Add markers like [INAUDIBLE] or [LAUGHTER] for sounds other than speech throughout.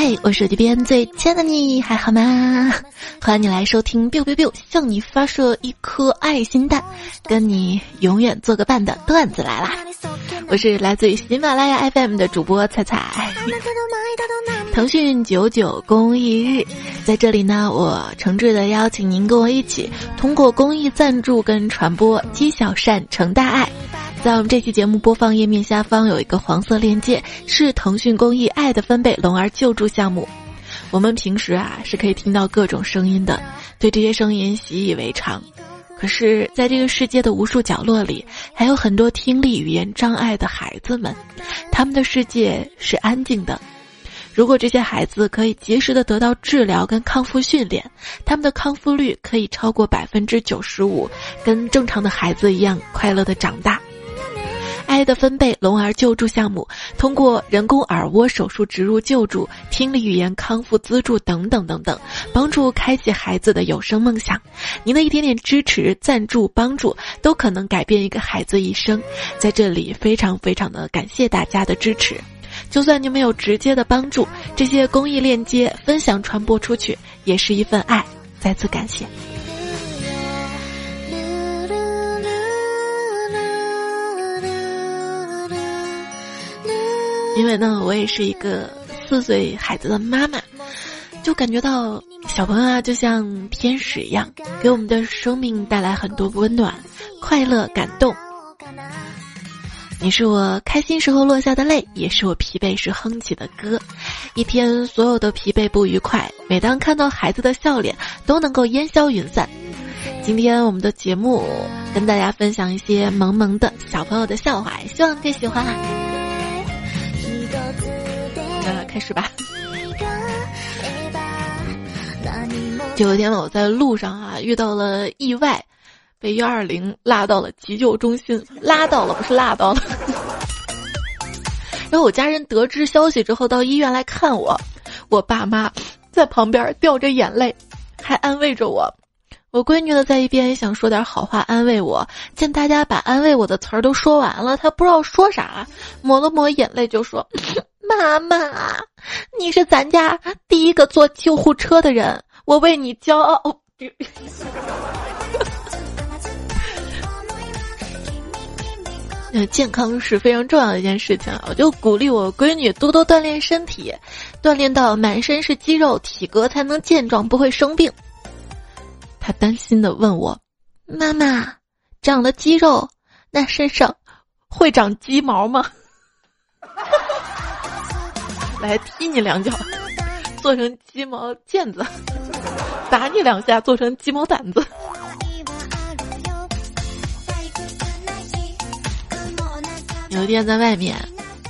嗨，我手机边最亲爱的你还好吗？[LAUGHS] 欢迎你来收听 biu biu biu，向你发射一颗爱心弹，跟你永远做个伴的段子来啦！我是来自于喜马拉雅 FM 的主播彩彩。[LAUGHS] 腾讯九九公益日，在这里呢，我诚挚的邀请您跟我一起，通过公益赞助跟传播，积小善成大爱。在我们这期节目播放页面下方有一个黄色链接，是腾讯公益“爱的分贝”龙儿救助项目。我们平时啊是可以听到各种声音的，对这些声音习以为常。可是，在这个世界的无数角落里，还有很多听力语言障碍的孩子们，他们的世界是安静的。如果这些孩子可以及时的得到治疗跟康复训练，他们的康复率可以超过百分之九十五，跟正常的孩子一样快乐的长大。爱的分贝聋儿救助项目，通过人工耳蜗手术植入救助、听力语言康复资助等等等等，帮助开启孩子的有声梦想。您的一点点支持、赞助、帮助，都可能改变一个孩子一生。在这里，非常非常的感谢大家的支持。就算您没有直接的帮助，这些公益链接分享传播出去，也是一份爱。再次感谢。因为呢，我也是一个四岁孩子的妈妈，就感觉到小朋友啊，就像天使一样，给我们的生命带来很多温暖、快乐、感动。你是我开心时候落下的泪，也是我疲惫时哼起的歌。一天所有的疲惫不愉快，每当看到孩子的笑脸，都能够烟消云散。今天我们的节目跟大家分享一些萌萌的小朋友的笑话，希望你可以喜欢啊。那开始吧。有一天我在路上啊遇到了意外，被幺二零拉到了急救中心，拉到了不是拉到了。然后我家人得知消息之后到医院来看我，我爸妈在旁边掉着眼泪，还安慰着我。我闺女呢在一边也想说点好话安慰我，见大家把安慰我的词儿都说完了，她不知道说啥，抹了抹眼泪就说。妈妈，你是咱家第一个坐救护车的人，我为你骄傲。那，[LAUGHS] 健康是非常重要的一件事情，我就鼓励我闺女多多锻炼身体，锻炼到满身是肌肉，体格才能健壮，不会生病。她担心的问我：“妈妈，长了肌肉，那身上会长鸡毛吗？” [LAUGHS] 来踢你两脚，做成鸡毛毽子；打你两下，做成鸡毛掸子。有一天在外面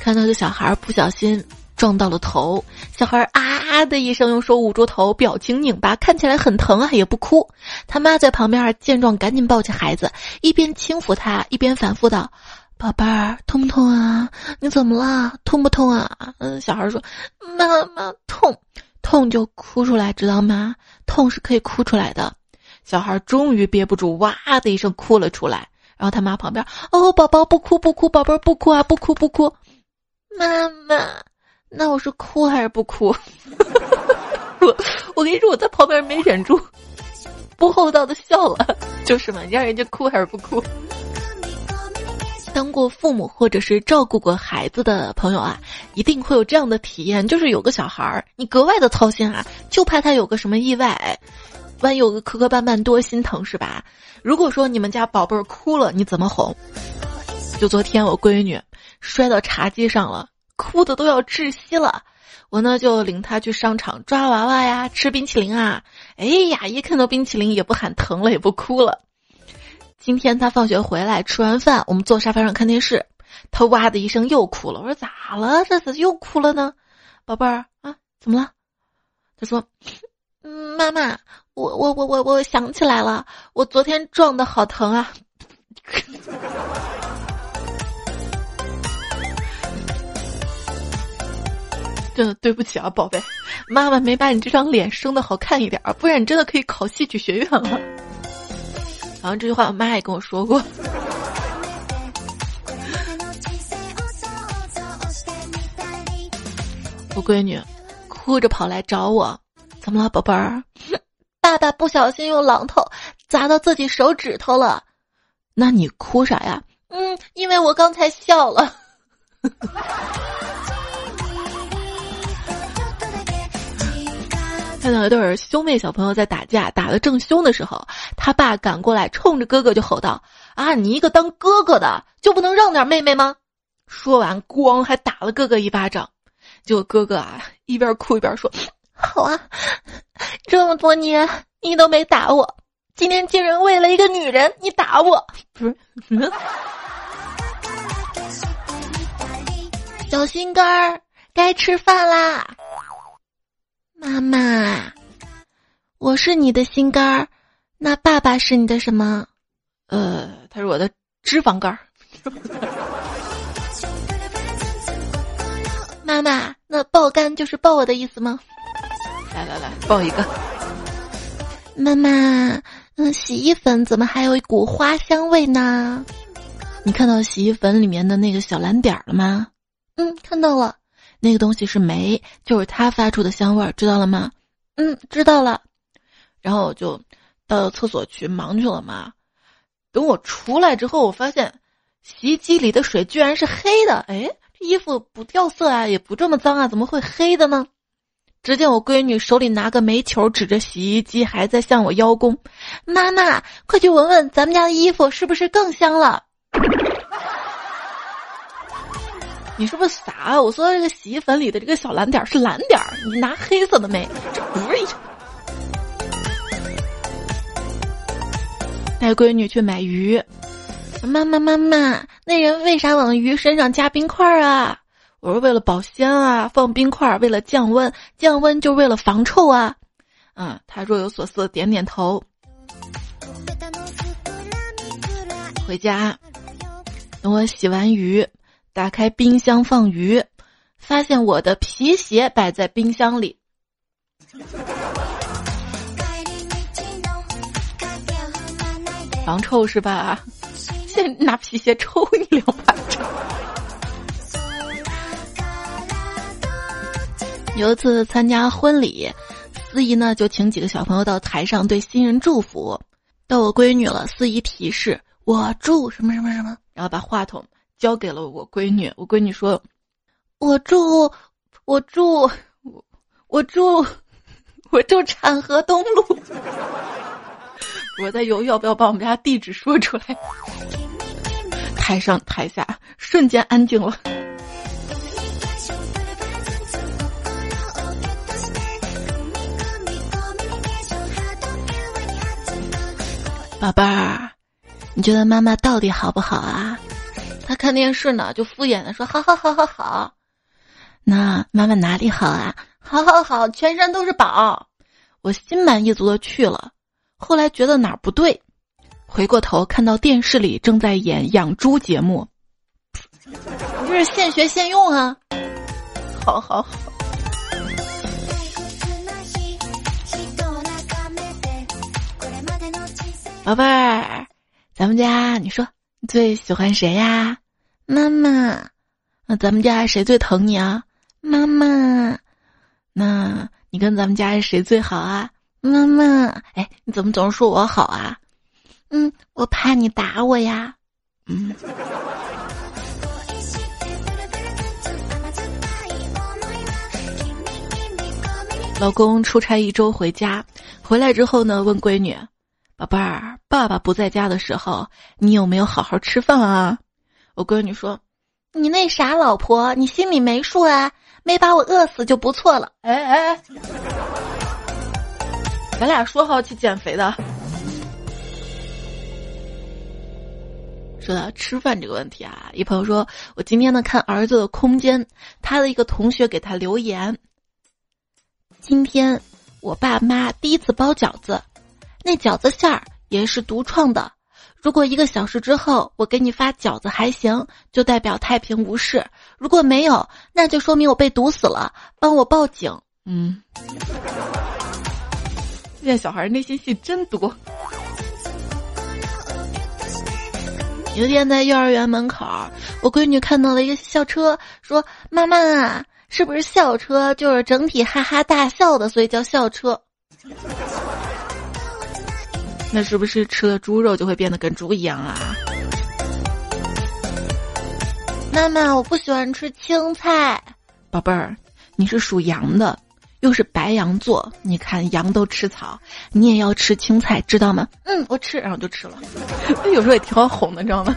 看到个小孩不小心撞到了头，小孩啊啊的一声，用手捂住头，表情拧巴，看起来很疼啊，也不哭。他妈在旁边见状，赶紧抱起孩子，一边轻抚他，一边反复道。宝贝儿，痛不痛啊？你怎么了？痛不痛啊？嗯，小孩说：“妈妈痛，痛就哭出来，知道吗？痛是可以哭出来的。”小孩终于憋不住，哇的一声哭了出来。然后他妈旁边：“哦，宝宝不哭不哭，宝贝儿不哭啊，不哭不哭。”妈妈，那我是哭还是不哭？我我跟你说，我在旁边没忍住，不厚道的笑了。就是嘛，让人家哭还是不哭？当过父母或者是照顾过孩子的朋友啊，一定会有这样的体验，就是有个小孩儿，你格外的操心啊，就怕他有个什么意外，万一有个磕磕绊绊，多心疼是吧？如果说你们家宝贝儿哭了，你怎么哄？就昨天我闺女摔到茶几上了，哭的都要窒息了，我呢就领他去商场抓娃娃呀，吃冰淇淋啊，哎呀，一看到冰淇淋也不喊疼了，也不哭了。今天他放学回来，吃完饭，我们坐沙发上看电视，他哇的一声又哭了。我说咋了？这次又哭了呢？宝贝儿啊，怎么了？他说：“，妈妈，我我我我我想起来了，我昨天撞的好疼啊！” [LAUGHS] 真的对不起啊，宝贝，妈妈没把你这张脸生的好看一点儿，不然你真的可以考戏曲学院了。好像这句话我妈也跟我说过。我闺女哭哭着跑来找我，怎么了，宝贝儿？[LAUGHS] 爸爸不小心用榔头砸到自己手指头了。那你哭啥呀？嗯，因为我刚才笑了。[LAUGHS] 看到一对兄妹小朋友在打架，打得正凶的时候，他爸赶过来，冲着哥哥就吼道：“啊，你一个当哥哥的就不能让点妹妹吗？”说完，咣还打了哥哥一巴掌。结果哥哥啊，一边哭一边说：“好啊，这么多年你都没打我，今天竟然为了一个女人你打我，不是？”小心肝儿，该吃饭啦！妈妈，我是你的心肝儿，那爸爸是你的什么？呃，他是我的脂肪肝儿。[LAUGHS] 妈妈，那爆肝就是抱我的意思吗？来来来，抱一个。妈妈，嗯，洗衣粉怎么还有一股花香味呢？你看到洗衣粉里面的那个小蓝点儿了吗？嗯，看到了，那个东西是煤，就是它发出的香味儿，知道了吗？嗯，知道了。然后我就到厕所去忙去了嘛。等我出来之后，我发现洗衣机里的水居然是黑的。哎，这衣服不掉色啊，也不这么脏啊，怎么会黑的呢？只见我闺女手里拿个煤球，指着洗衣机，还在向我邀功。妈妈，快去闻闻咱们家的衣服是不是更香了？你是不是傻？我说这个洗衣粉里的这个小蓝点是蓝点儿，你拿黑色的没？这不是。带闺女去买鱼，妈妈妈妈，那人为啥往鱼身上加冰块啊？我说为了保鲜啊，放冰块为了降温，降温就为了防臭啊。嗯，他若有所思，点点头。回家，等我洗完鱼。打开冰箱放鱼，发现我的皮鞋摆在冰箱里，防臭是吧？先拿皮鞋抽你两巴掌。有一次参加婚礼，司仪呢就请几个小朋友到台上对新人祝福。到我闺女了，司仪提示我祝什么什么什么，然后把话筒。交给了我闺女，我闺女说：“我住，我住，我我祝，我住产河东路。[LAUGHS] ”我在犹豫要不要把我们家地址说出来。台上台下瞬间安静了。宝贝儿，你觉得妈妈到底好不好啊？他看电视呢，就敷衍的说：“好好好好好。”那妈妈哪里好啊？好好好，全身都是宝。我心满意足的去了，后来觉得哪儿不对，回过头看到电视里正在演养猪节目，你这是现学现用啊！好好好，宝贝儿，咱们家你说。最喜欢谁呀？妈妈。那咱们家谁最疼你啊？妈妈。那你跟咱们家谁最好啊？妈妈。哎，你怎么总是说我好啊？嗯，我怕你打我呀。嗯。老公出差一周回家，回来之后呢，问闺女。宝贝儿，爸爸不在家的时候，你有没有好好吃饭啊？我闺女说：“你那傻老婆，你心里没数啊？没把我饿死就不错了。”哎哎，咱俩说好去减肥的。说到吃饭这个问题啊，一朋友说我今天呢看儿子的空间，他的一个同学给他留言：今天我爸妈第一次包饺子。那饺子馅儿也是独创的。如果一个小时之后我给你发饺子还行，就代表太平无事；如果没有，那就说明我被毒死了，帮我报警。嗯，现在小孩内心戏真多。有天在幼儿园门口，我闺女看到了一个校车，说：“妈妈，是不是校车就是整体哈哈大笑的，所以叫校车？那是不是吃了猪肉就会变得跟猪一样啊？妈妈，我不喜欢吃青菜。宝贝儿，你是属羊的，又是白羊座，你看羊都吃草，你也要吃青菜，知道吗？嗯，我吃，然后就吃了。[LAUGHS] 有时候也挺好哄的，你知道吗？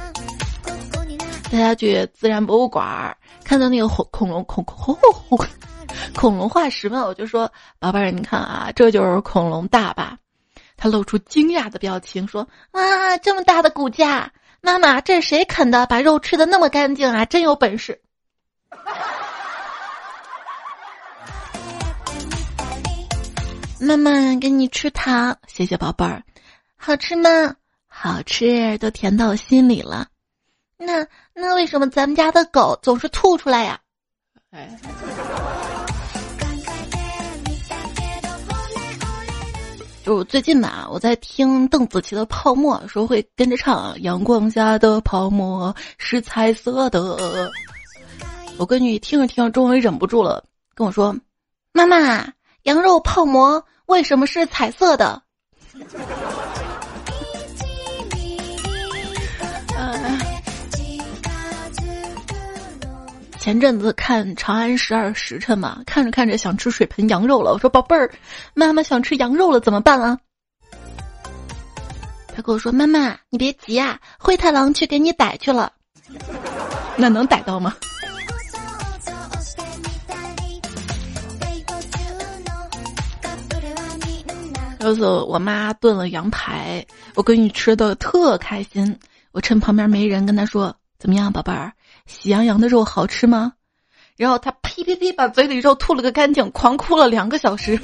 大家去自然博物馆看到那个恐恐龙恐恐恐恐龙化石嘛，我就说宝贝儿，你看啊，这就是恐龙大吧？他露出惊讶的表情，说：“啊，这么大的骨架，妈妈，这是谁啃的？把肉吃的那么干净啊，真有本事！” [LAUGHS] 妈妈，给你吃糖，谢谢宝贝儿，好吃吗？好吃，都甜到心里了。那那为什么咱们家的狗总是吐出来呀？哎。就最近吧，我在听邓紫棋的《泡沫》，说会跟着唱《阳光下的泡沫是彩色的》。我闺女听着听着，终于忍不住了，跟我说：“妈妈，羊肉泡馍为什么是彩色的？”前阵子看《长安十二时辰》嘛，看着看着想吃水盆羊肉了。我说：“宝贝儿，妈妈想吃羊肉了，怎么办啊？”他跟我说：“妈妈，你别急啊，灰太狼去给你逮去了。[LAUGHS] ”那能逮到吗？有次我妈炖了羊排，我闺女吃的特开心。我趁旁边没人，跟她说：“怎么样，宝贝儿？”喜羊羊的肉好吃吗？然后他呸呸呸，把嘴里肉吐了个干净，狂哭了两个小时。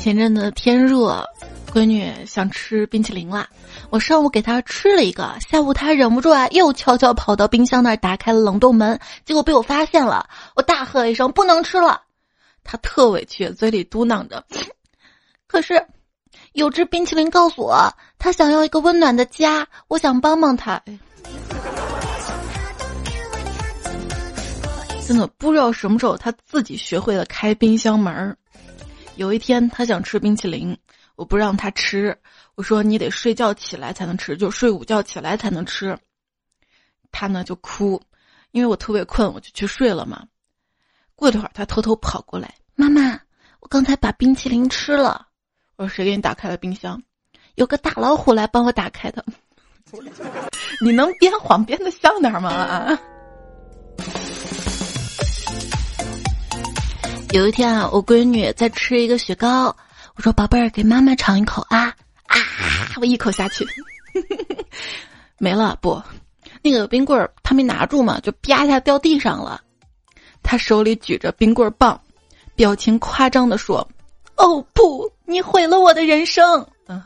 前阵子天热，闺女想吃冰淇淋啦。我上午给她吃了一个，下午她忍不住啊，又悄悄跑到冰箱那儿打开了冷冻门，结果被我发现了。我大喝一声：“不能吃了！”她特委屈，嘴里嘟囔着。可是，有只冰淇淋告诉我，他想要一个温暖的家，我想帮帮他。真的不知道什么时候他自己学会了开冰箱门儿。有一天他想吃冰淇淋，我不让他吃，我说你得睡觉起来才能吃，就睡午觉起来才能吃。他呢就哭，因为我特别困，我就去睡了嘛。过一会儿，他偷偷跑过来，妈妈，我刚才把冰淇淋吃了。我说谁给你打开了冰箱？有个大老虎来帮我打开的。[LAUGHS] 你能编谎编的像点吗？啊有一天啊，我闺女在吃一个雪糕，我说宝贝儿，给妈妈尝一口啊啊！我一口下去，[LAUGHS] 没了不？那个冰棍儿他没拿住嘛，就啪一下掉地上了。他手里举着冰棍棒，表情夸张的说。哦不！你毁了我的人生。啊，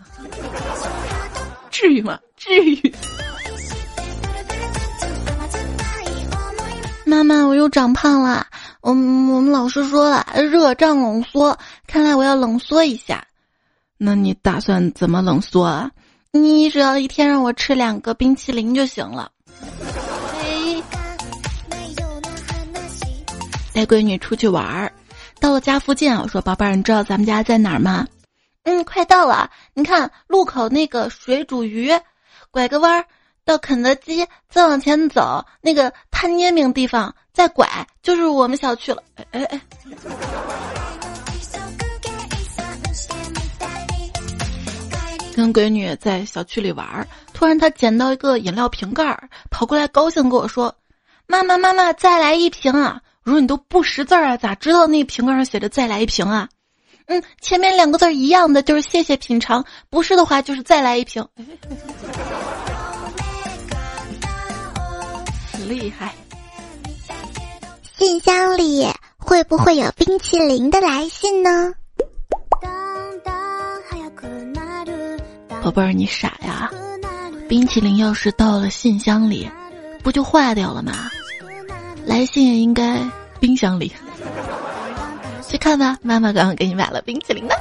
至于吗？至于。妈妈，我又长胖了。我我们老师说了，热胀冷缩，看来我要冷缩一下。那你打算怎么冷缩啊？你只要一天让我吃两个冰淇淋就行了。带闺女出去玩儿。到了家附近啊，我说：“宝贝儿，你知道咱们家在哪儿吗？”“嗯，快到了。你看路口那个水煮鱼，拐个弯儿到肯德基，再往前走那个摊煎饼地方，再拐就是我们小区了。”哎哎哎！跟闺女在小区里玩儿，突然她捡到一个饮料瓶盖儿，跑过来高兴跟我说：“妈妈，妈妈，再来一瓶啊！”我说你都不识字儿啊，咋知道那瓶盖上写着“再来一瓶”啊？嗯，前面两个字一样的，就是“谢谢品尝”，不是的话就是“再来一瓶”。厉害！信箱里会不会有冰淇淋的来信呢？宝贝儿，你傻呀！冰淇淋要是到了信箱里，不就坏掉了吗？来信也应该冰箱里，去看吧。妈妈刚刚给你买了冰淇淋呢。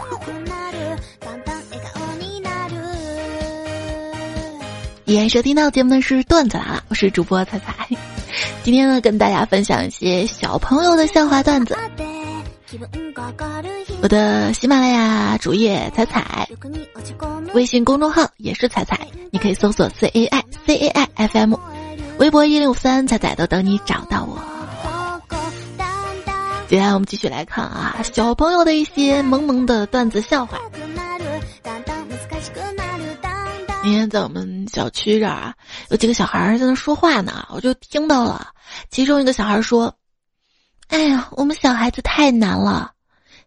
依然收听到节目的是段子来了，我是主播彩彩。今天呢，跟大家分享一些小朋友的笑话段子。我的喜马拉雅主页彩彩，微信公众号也是彩彩，你可以搜索 C A I C A I F M，微博一六三彩彩都等你找到我。接下来我们继续来看啊，小朋友的一些萌萌的段子笑话。今天在我们小区这儿啊，有几个小孩在那说话呢，我就听到了。其中一个小孩说：“哎呀，我们小孩子太难了，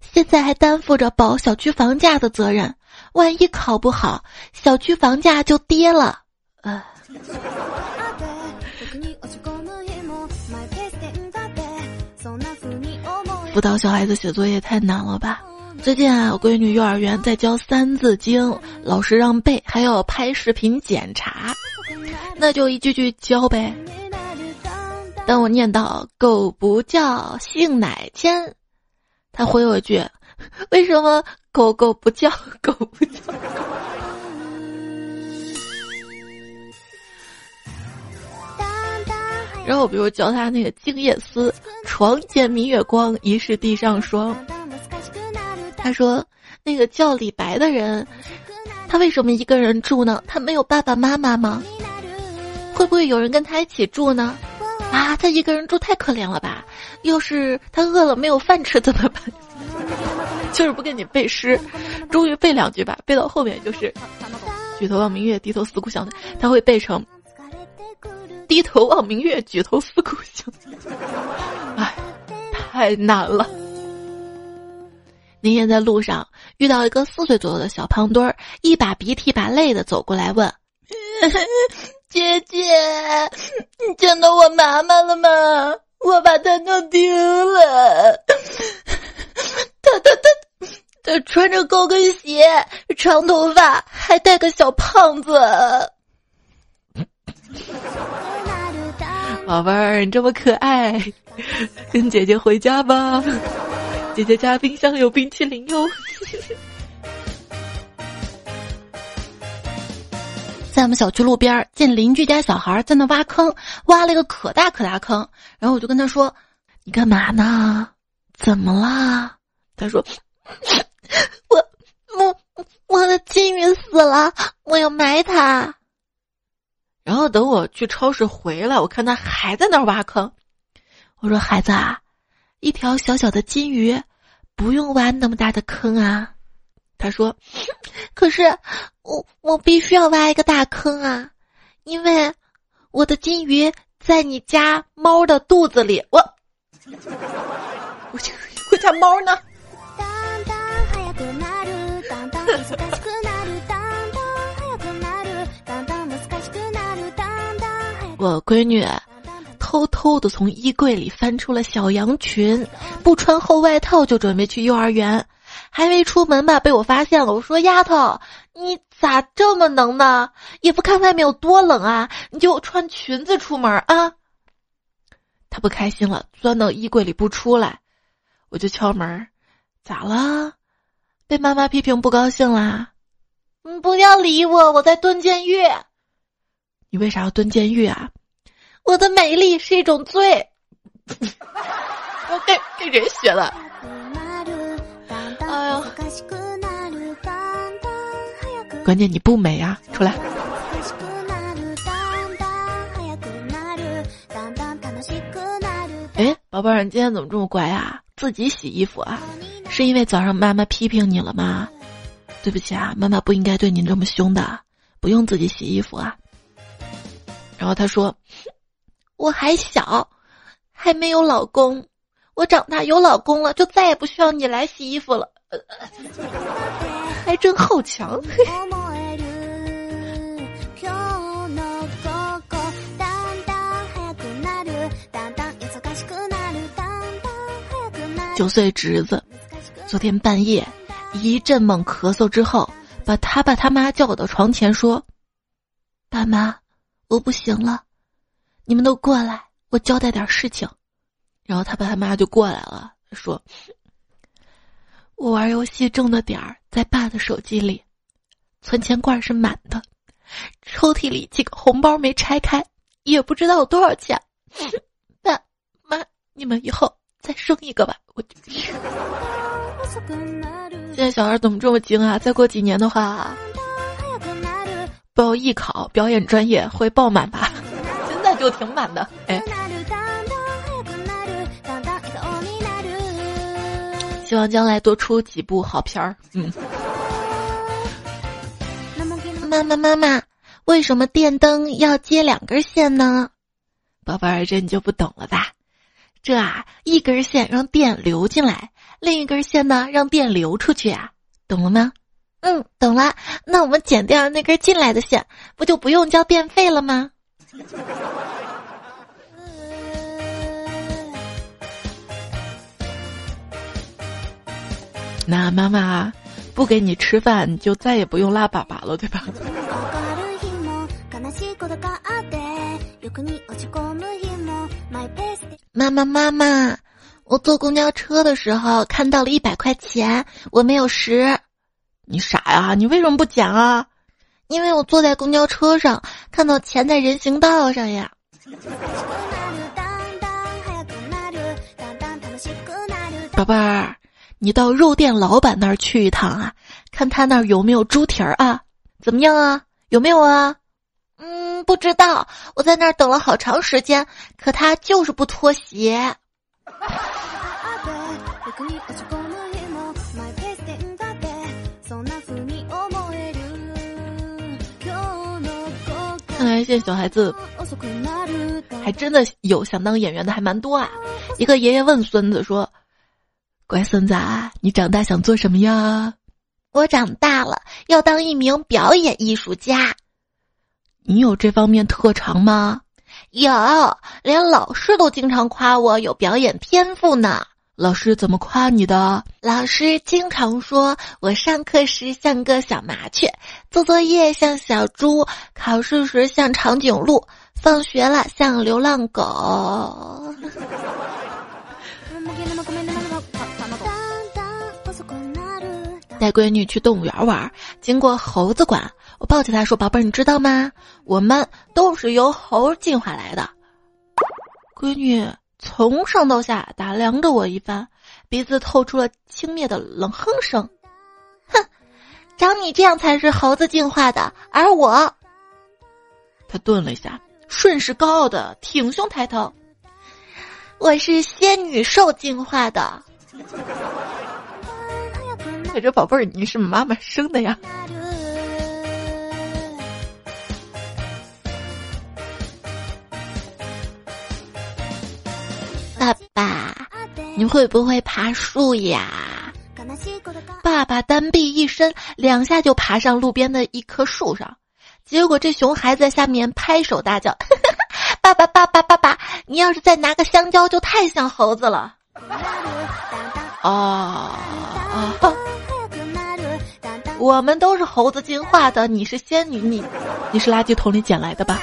现在还担负着保小区房价的责任，万一考不好，小区房价就跌了。”呃。辅导小孩子写作业太难了吧？最近啊，我闺女幼儿园在教《三字经》，老师让背，还要拍视频检查，那就一句句教呗。当我念到“狗不叫，性乃迁”，他回我一句：“ [LAUGHS] 为什么狗狗不叫？狗不叫？”然后，比如教他那个《静夜思》，床前明月光，疑是地上霜。他说：“那个叫李白的人，他为什么一个人住呢？他没有爸爸妈妈吗？会不会有人跟他一起住呢？啊，他一个人住太可怜了吧？要是他饿了没有饭吃怎么办？[LAUGHS] 就是不跟你背诗，终于背两句吧，背到后面就是‘举头望明月，低头思故乡’，他会背成‘低头望明月，举头思故乡’。[LAUGHS] 哎，太难了。”那天在路上遇到一个四岁左右的小胖墩儿，一把鼻涕一把泪的走过来问：“ [LAUGHS] 姐姐，你见到我妈妈了吗？我把她弄丢了。[LAUGHS] 她她她她穿着高跟鞋，长头发，还带个小胖子。[LAUGHS] 宝贝儿，你这么可爱，跟姐姐回家吧。”姐姐家冰箱有冰淇淋哟。在我们小区路边见邻居家小孩在那挖坑，挖了一个可大可大坑，然后我就跟他说：“你干嘛呢？怎么啦？”他说：“我我我的金鱼死了，我要埋它。”然后等我去超市回来，我看他还在那儿挖坑。我说：“孩子啊。”一条小小的金鱼，不用挖那么大的坑啊。他说：“可是我我必须要挖一个大坑啊，因为我的金鱼在你家猫的肚子里。” [LAUGHS] 我我我家猫呢？我闺女。偷偷的从衣柜里翻出了小羊裙，不穿厚外套就准备去幼儿园，还没出门吧，被我发现了。我说：“丫头，你咋这么能呢？也不看外面有多冷啊，你就穿裙子出门啊？”他不开心了，钻到衣柜里不出来，我就敲门：“咋了？被妈妈批评不高兴啦？”“你，不要理我，我在蹲监狱。”“你为啥要蹲监狱啊？”我的美丽是一种罪。[LAUGHS] 我给给人学的。哎呀！关键你不美啊，出来。哎，宝贝儿，你今天怎么这么乖啊？自己洗衣服啊？是因为早上妈妈批评你了吗？对不起啊，妈妈不应该对你这么凶的，不用自己洗衣服啊。然后他说。我还小，还没有老公。我长大有老公了，就再也不需要你来洗衣服了。[LAUGHS] 还真好强。[LAUGHS] 九岁侄子，昨天半夜一阵猛咳嗽之后，把他爸他妈叫到床前说：“爸妈，我不行了。”你们都过来，我交代点事情。然后他爸他妈就过来了，说：“我玩游戏挣的点儿在爸的手机里，存钱罐是满的，抽屉里几个红包没拆开，也不知道有多少钱。爸妈，你们以后再生一个吧。我 [LAUGHS] 现在小孩怎么这么精啊？再过几年的话，报艺考表演专业会爆满吧？[LAUGHS] 现在就挺满的，[LAUGHS] 哎。希望将来多出几部好片儿。嗯。妈妈妈妈，为什么电灯要接两根线呢？宝贝儿，这你就不懂了吧？这啊，一根线让电流进来，另一根线呢让电流出去啊，懂了吗？嗯，懂了。那我们剪掉那根进来的线，不就不用交电费了吗？那妈妈不给你吃饭，你就再也不用拉粑粑了，对吧？妈妈妈妈，我坐公交车的时候看到了一百块钱，我没有拾。你傻呀？你为什么不捡啊？因为我坐在公交车上，看到钱在人行道上呀。宝贝儿。你到肉店老板那儿去一趟啊，看他那儿有没有猪蹄儿啊？怎么样啊？有没有啊？嗯，不知道。我在那儿等了好长时间，可他就是不脱鞋。看来现在小孩子还真的有想当演员的还蛮多啊。一个爷爷问孙子说。乖孙子，啊，你长大想做什么呀？我长大了要当一名表演艺术家。你有这方面特长吗？有，连老师都经常夸我有表演天赋呢。老师怎么夸你的？老师经常说我上课时像个小麻雀，做作业像小猪，考试时像长颈鹿，放学了像流浪狗。带闺女去动物园玩，经过猴子馆，我抱起她说：“宝贝儿，你知道吗？我们都是由猴进化来的。”闺女从上到下打量着我一番，鼻子透出了轻蔑的冷哼声：“哼，长你这样才是猴子进化的，而我……”他顿了一下，顺势高傲的挺胸抬头：“我是仙女兽进化的。[LAUGHS] ”这宝贝儿，你是妈妈生的呀？爸爸，你会不会爬树呀？爸爸单臂一伸，两下就爬上路边的一棵树上，结果这熊孩子在下面拍手大叫：“ [LAUGHS] 爸爸，爸爸，爸爸！你要是再拿个香蕉，就太像猴子了。”啊啊！我们都是猴子进化的，你是仙女，你你是垃圾桶里捡来的吧？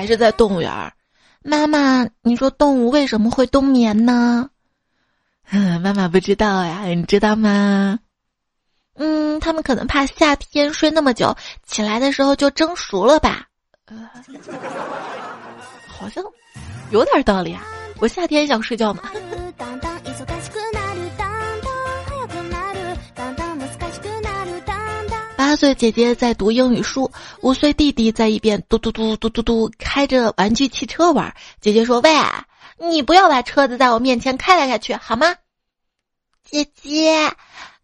还是在动物园儿？妈妈，你说动物为什么会冬眠呢？[LAUGHS] 妈妈不知道呀，你知道吗？嗯，他们可能怕夏天睡那么久，起来的时候就蒸熟了吧？好像有点道理啊。我夏天想睡觉呢。[LAUGHS] 八岁姐姐在读英语书，五岁弟弟在一边嘟嘟嘟嘟嘟嘟开着玩具汽车玩。姐姐说：“喂，你不要把车子在我面前开来开去，好吗？”姐姐，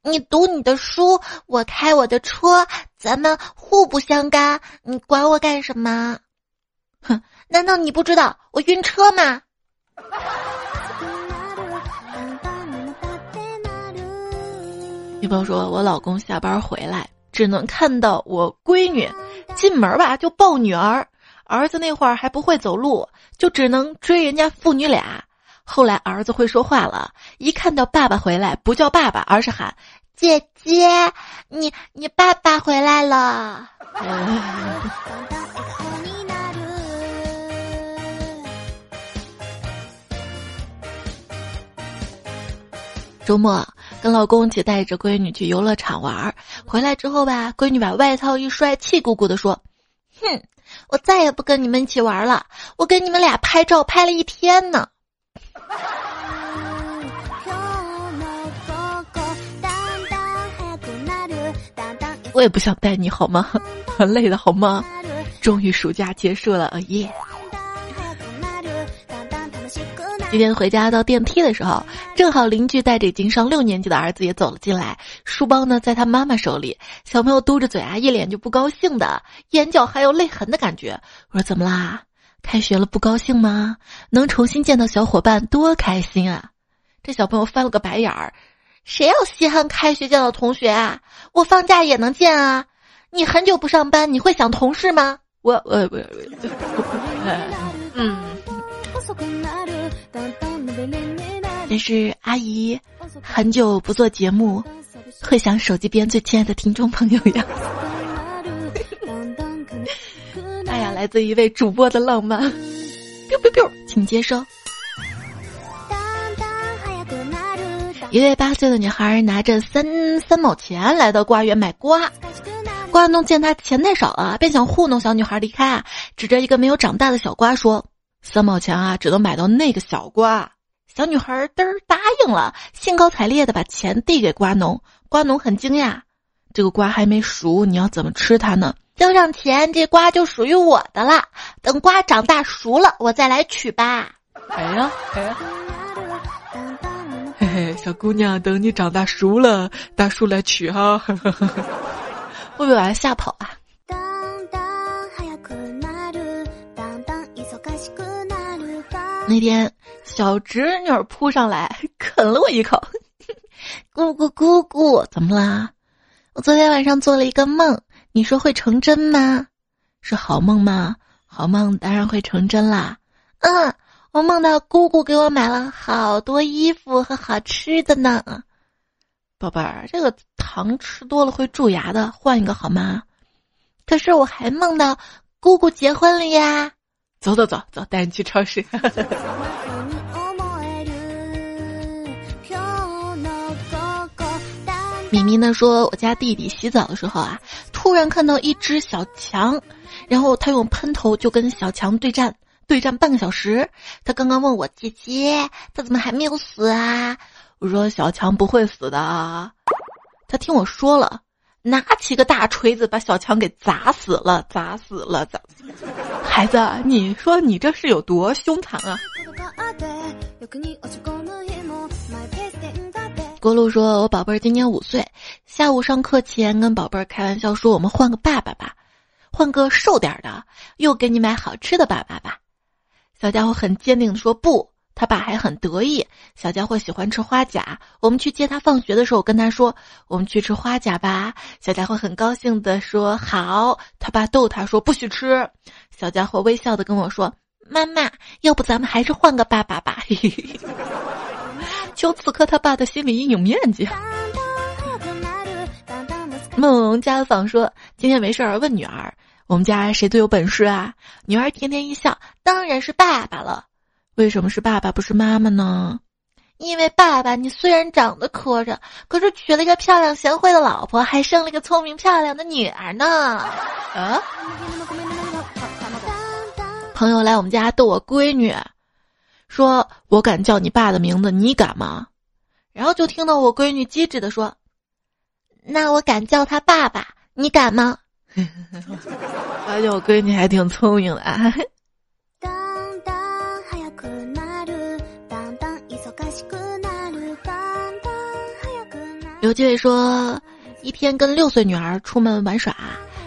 你读你的书，我开我的车，咱们互不相干，你管我干什么？哼，难道你不知道我晕车吗？女朋友说：“我老公下班回来，只能看到我闺女进门吧就抱女儿，儿子那会儿还不会走路，就只能追人家父女俩。后来儿子会说话了，一看到爸爸回来，不叫爸爸，而是喊姐姐，你你爸爸回来了。[LAUGHS] ”周末。跟老公一起带着闺女去游乐场玩儿，回来之后吧，闺女把外套一摔，气鼓鼓的说：“哼，我再也不跟你们一起玩了，我跟你们俩拍照拍了一天呢。”我也不想带你好吗？[LAUGHS] 很累的好吗？终于暑假结束了，耶！今天回家到电梯的时候，正好邻居带着已经上六年级的儿子也走了进来，书包呢在他妈妈手里，小朋友嘟着嘴啊，一脸就不高兴的，眼角还有泪痕的感觉。我说怎么啦？开学了不高兴吗？能重新见到小伙伴多开心啊！这小朋友翻了个白眼儿。谁要稀罕开学见到同学啊？我放假也能见啊！你很久不上班，你会想同事吗？我我我，嗯。但是阿姨很久不做节目，会想手机边最亲爱的听众朋友呀。哎呀，来自一位主播的浪漫，biu biu biu，请接收。一位八岁的女孩拿着三三毛钱来到瓜园买瓜，瓜农见她钱太少了，便想糊弄小女孩离开，指着一个没有长大的小瓜说：“三毛钱啊，只能买到那个小瓜。”小女孩嘚儿答应了，兴高采烈的把钱递给瓜农。瓜农很惊讶：“这个瓜还没熟，你要怎么吃它呢？”交上钱，这瓜就属于我的了。等瓜长大熟了，我再来取吧。哎呀，哎呀。嘿嘿，小姑娘，等你长大熟了，大叔来取哈，会 [LAUGHS] 不会把他吓跑啊？那天小侄女扑上来 [LAUGHS] 啃了我一口，[LAUGHS] 姑姑姑姑，怎么啦？我昨天晚上做了一个梦，你说会成真吗？是好梦吗？好梦当然会成真啦。嗯。我梦到姑姑给我买了好多衣服和好吃的呢，宝贝儿，这个糖吃多了会蛀牙的，换一个好吗？可是我还梦到姑姑结婚了呀！走走走走，带你去超市。[LAUGHS] 米米呢说，我家弟弟洗澡的时候啊，突然看到一只小强，然后他用喷头就跟小强对战。对战半个小时，他刚刚问我姐姐，他怎么还没有死啊？我说小强不会死的。他听我说了，拿起个大锤子把小强给砸死了，砸死了，砸！孩子，你说你这是有多凶残啊？[LAUGHS] 郭璐说：“我宝贝儿今年五岁，下午上课前跟宝贝儿开玩笑说，我们换个爸爸吧，换个瘦点的，又给你买好吃的爸爸吧。”小家伙很坚定的说：“不，他爸还很得意。小家伙喜欢吃花甲，我们去接他放学的时候，跟他说：‘我们去吃花甲吧。’小家伙很高兴的说：‘好。’他爸逗他说：‘不许吃。’小家伙微笑的跟我说：‘妈妈，要不咱们还是换个爸爸吧。[LAUGHS] ’求此刻他爸的心理阴影面积。梦龙家访说：今天没事儿，问女儿。”我们家谁最有本事啊？女儿甜甜一笑，当然是爸爸了。为什么是爸爸不是妈妈呢？因为爸爸，你虽然长得磕碜，可是娶了一个漂亮贤惠的老婆，还生了一个聪明漂亮的女儿呢。[LAUGHS] 啊！朋友来我们家逗我闺女，说我敢叫你爸的名字，你敢吗？然后就听到我闺女机智的说：“那我敢叫他爸爸，你敢吗？” [LAUGHS] 发现我闺女还挺聪明的啊！刘继伟说，一天跟六岁女儿出门玩耍，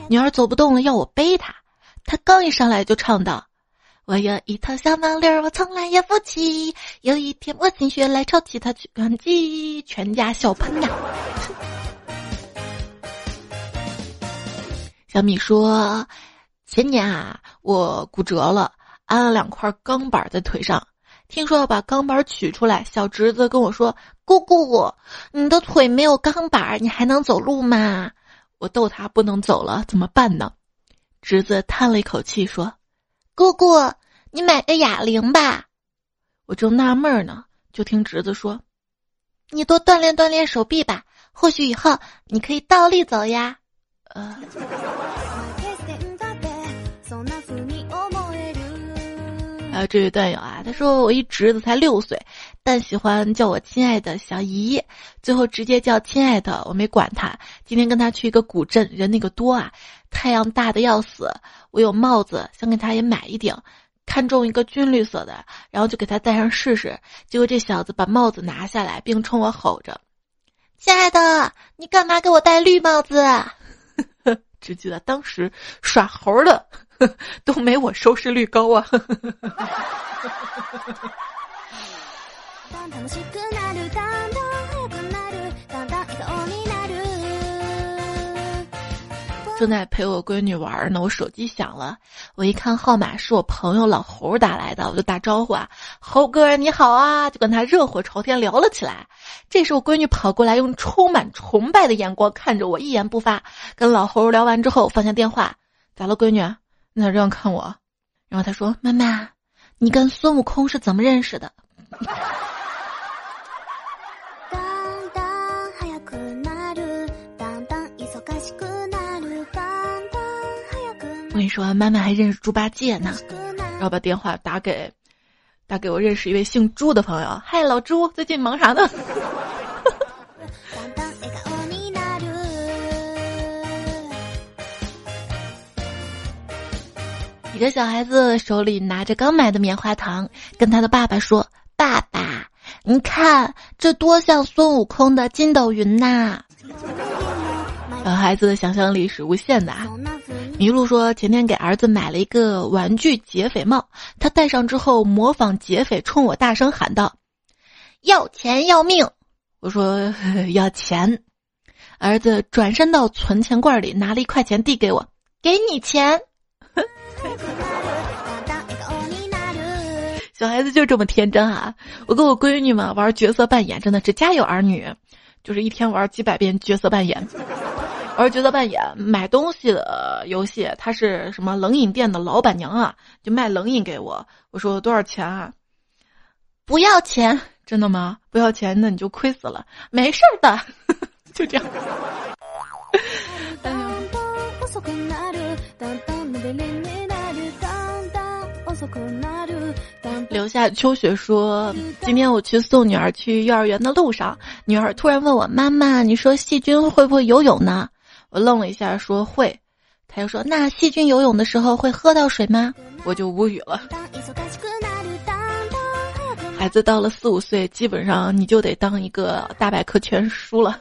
女儿走不动了，要我背她。她刚一上来就唱道：“我有一套小毛驴，我从来也不骑。有一天我心血来潮，骑它去赶集，全家笑喷呀！”小米说：“前年啊，我骨折了，安了两块钢板在腿上。听说要把钢板取出来，小侄子跟我说：‘姑姑，你的腿没有钢板，你还能走路吗？’我逗他不能走了，怎么办呢？侄子叹了一口气说：‘姑姑，你买个哑铃吧。’我正纳闷呢，就听侄子说：‘你多锻炼锻炼手臂吧，或许以后你可以倒立走呀。”呃。还有这位段友啊，他说我一侄子才六岁，但喜欢叫我亲爱的小姨，最后直接叫亲爱的，我没管他。今天跟他去一个古镇，人那个多啊，太阳大的要死。我有帽子，想给他也买一顶，看中一个军绿色的，然后就给他戴上试试。结果这小子把帽子拿下来，并冲我吼着：“亲爱的，你干嘛给我戴绿帽子？”只记得当时耍猴的。[LAUGHS] 都没我收视率高啊！[LAUGHS] 正在陪我闺女玩呢，我手机响了，我一看号码是我朋友老猴打来的，我就打招呼啊，猴哥你好啊，就跟他热火朝天聊了起来。这时我闺女跑过来，用充满崇拜的眼光看着我，一言不发。跟老猴聊完之后，放下电话，咋了，闺女？那这样看我，然后他说：“妈妈，你跟孙悟空是怎么认识的？”说，妈妈还认识猪八戒呢，然后把电话打给打给我认识一位姓朱的朋友。嗨，老朱，最近忙啥呢？[LAUGHS] 一个小孩子手里拿着刚买的棉花糖，跟他的爸爸说：“爸爸，你看这多像孙悟空的筋斗云呐！” [LAUGHS] 小孩子的想象力是无限的。麋鹿说：“前天给儿子买了一个玩具劫匪帽，他戴上之后模仿劫匪，冲我大声喊道：‘要钱要命！’我说 [LAUGHS] 要钱。儿子转身到存钱罐里拿了一块钱递给我，给你钱。[LAUGHS] ”小孩子就这么天真啊！我跟我闺女嘛玩角色扮演，真的是家有儿女，就是一天玩几百遍角色扮演。玩角色扮演买东西的游戏，他是什么冷饮店的老板娘啊，就卖冷饮给我。我说多少钱啊？不要钱，真的吗？不要钱，那你就亏死了。没事儿的，[LAUGHS] 就这样。留下秋雪说：“今天我去送女儿去幼儿园的路上，女儿突然问我妈妈，你说细菌会不会游泳呢？”我愣了一下，说会。他又说：“那细菌游泳的时候会喝到水吗？”我就无语了。孩子到了四五岁，基本上你就得当一个大百科全书了。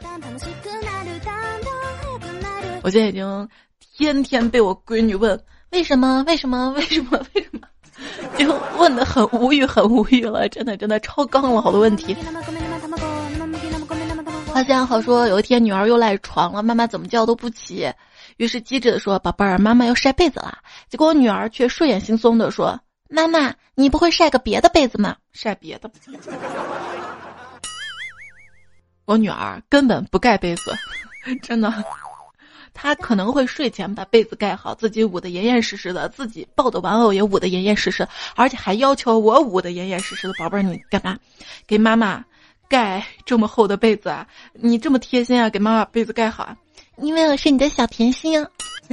我现在已经天天被我闺女问为什么为什么为什么为什么。就 [LAUGHS] 问的很无语，很无语了，真的真的超纲了，好多问题。花香好说，有一天女儿又赖床了，妈妈怎么叫都不起，于是机智的说：“宝贝儿，妈妈要晒被子啦。”结果我女儿却睡眼惺忪的说：“妈妈，你不会晒个别的被子吗？晒别的。[LAUGHS] ”我女儿根本不盖被子，真的。她可能会睡前把被子盖好，自己捂得严严实实的，自己抱的玩偶也捂得严严实实，而且还要求我捂得严严实实的。宝贝儿，你干嘛？给妈妈盖这么厚的被子啊？你这么贴心啊？给妈妈被子盖好啊？因为我是你的小甜心。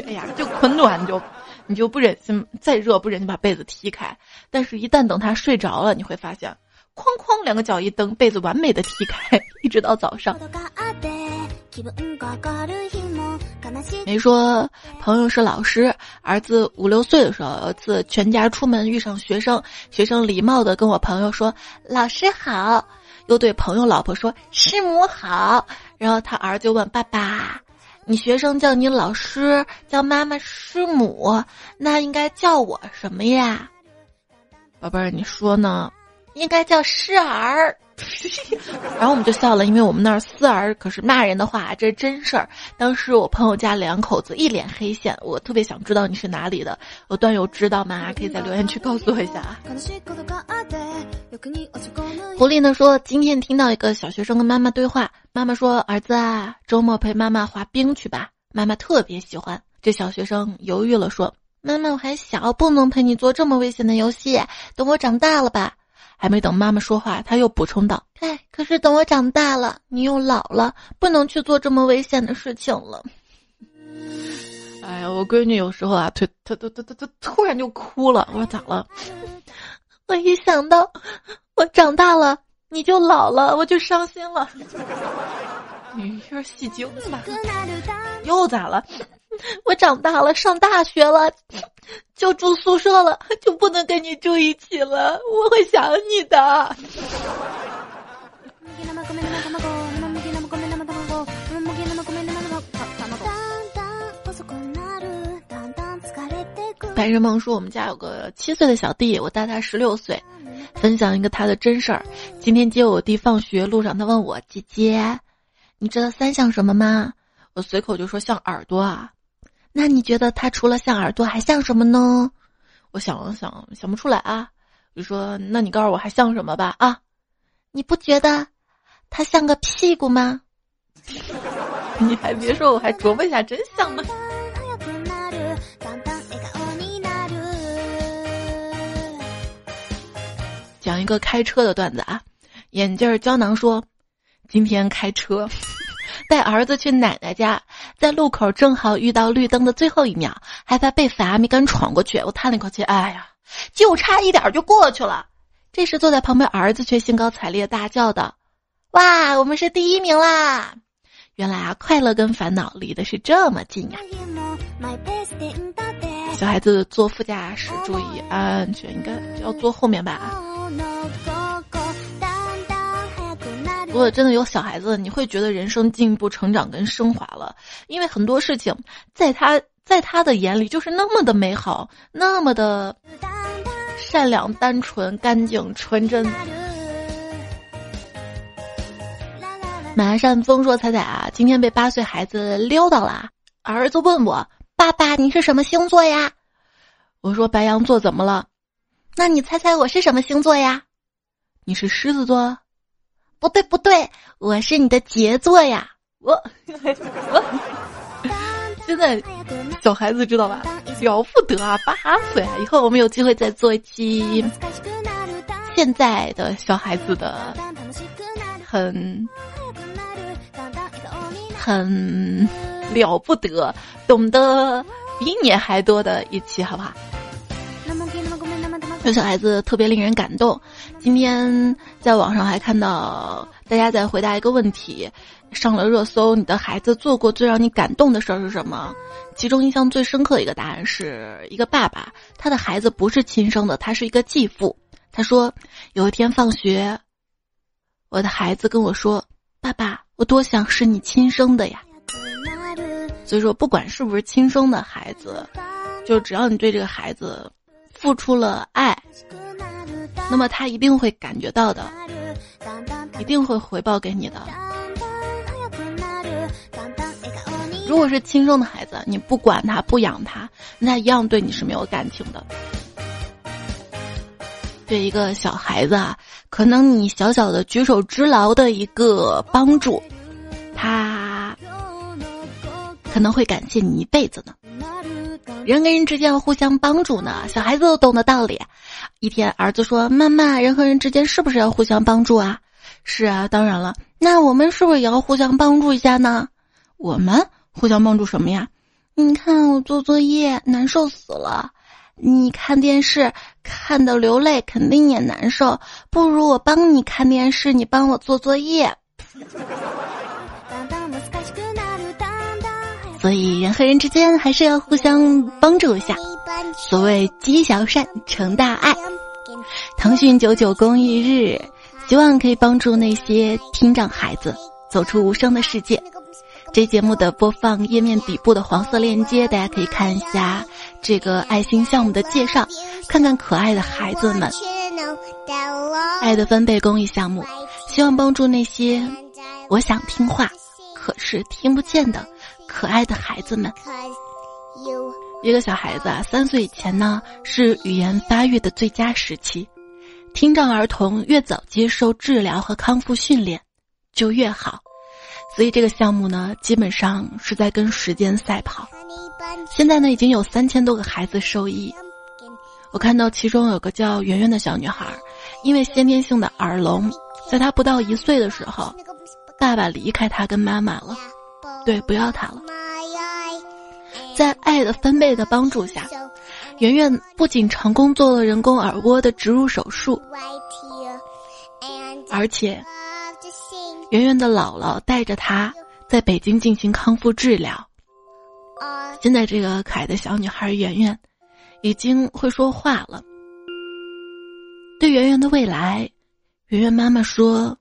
哎呀，就很暖，你就你就不忍心再热不忍心把被子踢开，但是一旦等他睡着了，你会发现，哐哐两个脚一蹬，被子完美的踢开，[LAUGHS] 一直到早上。没说朋友是老师，儿子五六岁的时候，有次全家出门遇上学生，学生礼貌的跟我朋友说“老师好”，又对朋友老婆说“师母好”，然后他儿子就问爸爸：“你学生叫你老师，叫妈妈师母，那应该叫我什么呀？”宝贝儿，你说呢？应该叫师儿。[LAUGHS] 然后我们就笑了，因为我们那儿四儿可是骂人的话，这是真事儿。当时我朋友家两口子一脸黑线，我特别想知道你是哪里的，有段友知道吗？可以在留言区告诉我一下啊。狐狸呢说，今天听到一个小学生跟妈妈对话，妈妈说：“儿子啊，周末陪妈妈滑冰去吧。”妈妈特别喜欢。这小学生犹豫了，说：“妈妈，我还小，不能陪你做这么危险的游戏，等我长大了吧。”还没等妈妈说话，他又补充道：“哎，可是等我长大了，你又老了，不能去做这么危险的事情了。”哎呀，我闺女有时候啊，突突突突突突突然就哭了。我说咋了？我一想到我长大了，你就老了，我就伤心了。[LAUGHS] 你有点戏精吧？又咋了？[LAUGHS] 我长大了，上大学了，就住宿舍了，就不能跟你住一起了。我会想你的。白日梦说：“我们家有个七岁的小弟，我大他十六岁。分享一个他的真事儿。今天接我弟放学路上，他问我：‘姐姐，你知道三像什么吗？’我随口就说：‘像耳朵啊。’那你觉得它除了像耳朵还像什么呢？我想了想，想不出来啊。就说：‘那你告诉我还像什么吧？’啊，你不觉得它像个屁股吗？[LAUGHS] 你还别说，我还琢磨一下，真像呢。”讲一个开车的段子啊，眼镜胶囊说，今天开车带儿子去奶奶家，在路口正好遇到绿灯的最后一秒，害怕被罚没敢闯过去。我叹了一口气，哎呀，就差一点就过去了。这时坐在旁边儿子却兴高采烈大叫道：“哇，我们是第一名啦！”原来啊，快乐跟烦恼离的是这么近呀。小孩子坐副驾驶注意安全，应该要坐后面吧。如果真的有小孩子，你会觉得人生进一步、成长跟升华了，因为很多事情在他在他的眼里就是那么的美好，那么的善良、单纯、干净、纯真。马善风说：“彩彩啊，今天被八岁孩子撩到了，儿子问我：爸爸，你是什么星座呀？我说白羊座，怎么了？那你猜猜我是什么星座呀？你是狮子座。”不对不对，我是你的杰作呀！[LAUGHS] 我我现在小孩子知道吧？了不得啊，八岁啊！以后我们有机会再做一期现在的小孩子的很很了不得，懂得比你还多的一期，好不好？有小孩子特别令人感动。今天在网上还看到大家在回答一个问题，上了热搜。你的孩子做过最让你感动的事儿是什么？其中印象最深刻的一个答案是一个爸爸，他的孩子不是亲生的，他是一个继父。他说有一天放学，我的孩子跟我说：“爸爸，我多想是你亲生的呀。”所以说，不管是不是亲生的孩子，就只要你对这个孩子。付出了爱，那么他一定会感觉到的，一定会回报给你的。如果是亲生的孩子，你不管他不养他，那一样对你是没有感情的。对一个小孩子啊，可能你小小的举手之劳的一个帮助，他可能会感谢你一辈子呢。人跟人之间要互相帮助呢，小孩子都懂得道理。一天，儿子说：“妈妈，人和人之间是不是要互相帮助啊？”“是啊，当然了。”“那我们是不是也要互相帮助一下呢？”“我们互相帮助什么呀？”“你看我做作业难受死了，你看电视看的流泪，肯定也难受。不如我帮你看电视，你帮我做作业。”所以人和人之间还是要互相帮助一下。所谓积小善成大爱。腾讯九九公益日，希望可以帮助那些听障孩子走出无声的世界。这节目的播放页面底部的黄色链接，大家可以看一下这个爱心项目的介绍，看看可爱的孩子们。爱的分贝公益项目，希望帮助那些我想听话，可是听不见的。可爱的孩子们，一个小孩子啊，三岁以前呢是语言发育的最佳时期，听障儿童越早接受治疗和康复训练就越好，所以这个项目呢基本上是在跟时间赛跑。现在呢已经有三千多个孩子受益，我看到其中有个叫圆圆的小女孩，因为先天性的耳聋，在她不到一岁的时候，爸爸离开她跟妈妈了，对，不要他了。在爱的分贝的帮助下，圆圆不仅成功做了人工耳蜗的植入手术，而且圆圆的姥姥带着她在北京进行康复治疗。现在这个可爱的小女孩圆圆已经会说话了。对圆圆的未来，圆圆妈妈说：“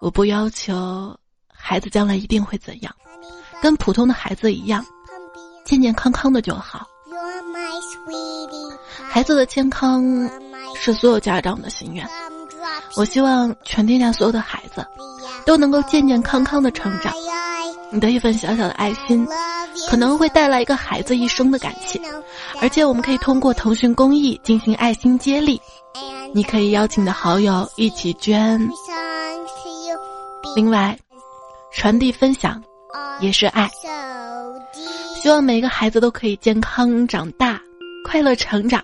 我不要求孩子将来一定会怎样，跟普通的孩子一样。”健健康康的就好。孩子的健康是所有家长的心愿。我希望全天下所有的孩子都能够健健康康的成长。你的一份小小的爱心，可能会带来一个孩子一生的感谢。而且我们可以通过腾讯公益进行爱心接力。你可以邀请的好友一起捐。另外，传递分享也是爱。希望每个孩子都可以健康长大，快乐成长。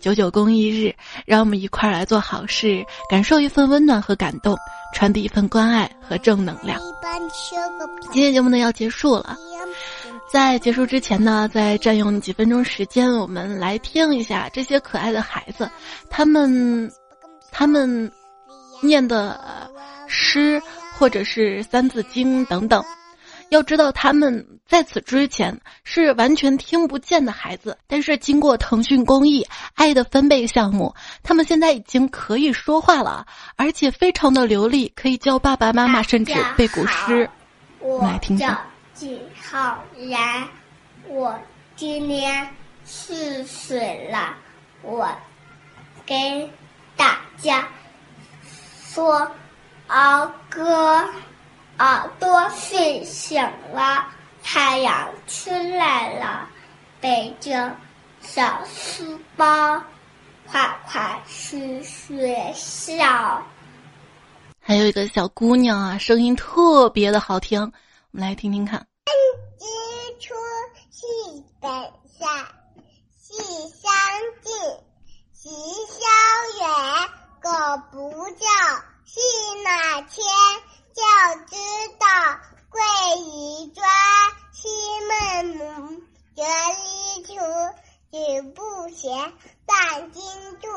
九九公益日，让我们一块儿来做好事，感受一份温暖和感动，传递一份关爱和正能量。今天节目呢要结束了，在结束之前呢，再占用几分钟时间，我们来听一下这些可爱的孩子，他们，他们念的诗，或者是《三字经》等等。要知道，他们在此之前是完全听不见的孩子，但是经过腾讯公益“爱的分贝”项目，他们现在已经可以说话了，而且非常的流利，可以教爸爸妈妈，甚至背古诗。我来听叫季浩然，我今年四岁了，我给大家说儿歌。耳朵睡醒了，太阳出来了，背着小书包，快快去学校。还有一个小姑娘啊，声音特别的好听，我们来听听看。日出西北山，西厢近，习宵远，狗不叫，西马迁。要知道，贵以专，西门母，折衣橱，子不贤，但经注，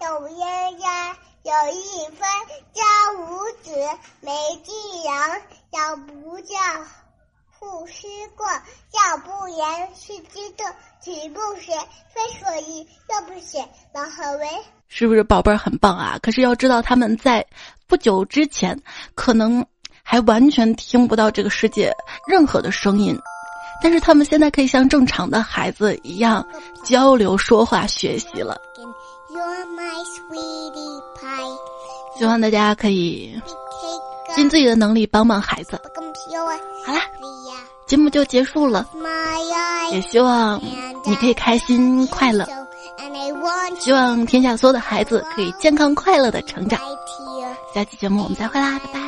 有渊渊，有一分，教五子，没记人，要不教，不思过，要不言，是知道，子不学，非所宜，又不写，老何为？宝贝儿很棒啊？可是要知道，他们在不久之前可能还完全听不到这个世界任何的声音，但是他们现在可以像正常的孩子一样交流、说话、学习了。希望大家可以尽自己的能力帮帮孩子。好啦，节目就结束了，也希望你可以开心快乐。希望天下所有的孩子可以健康快乐的成长。下期节目我们再会啦，拜拜。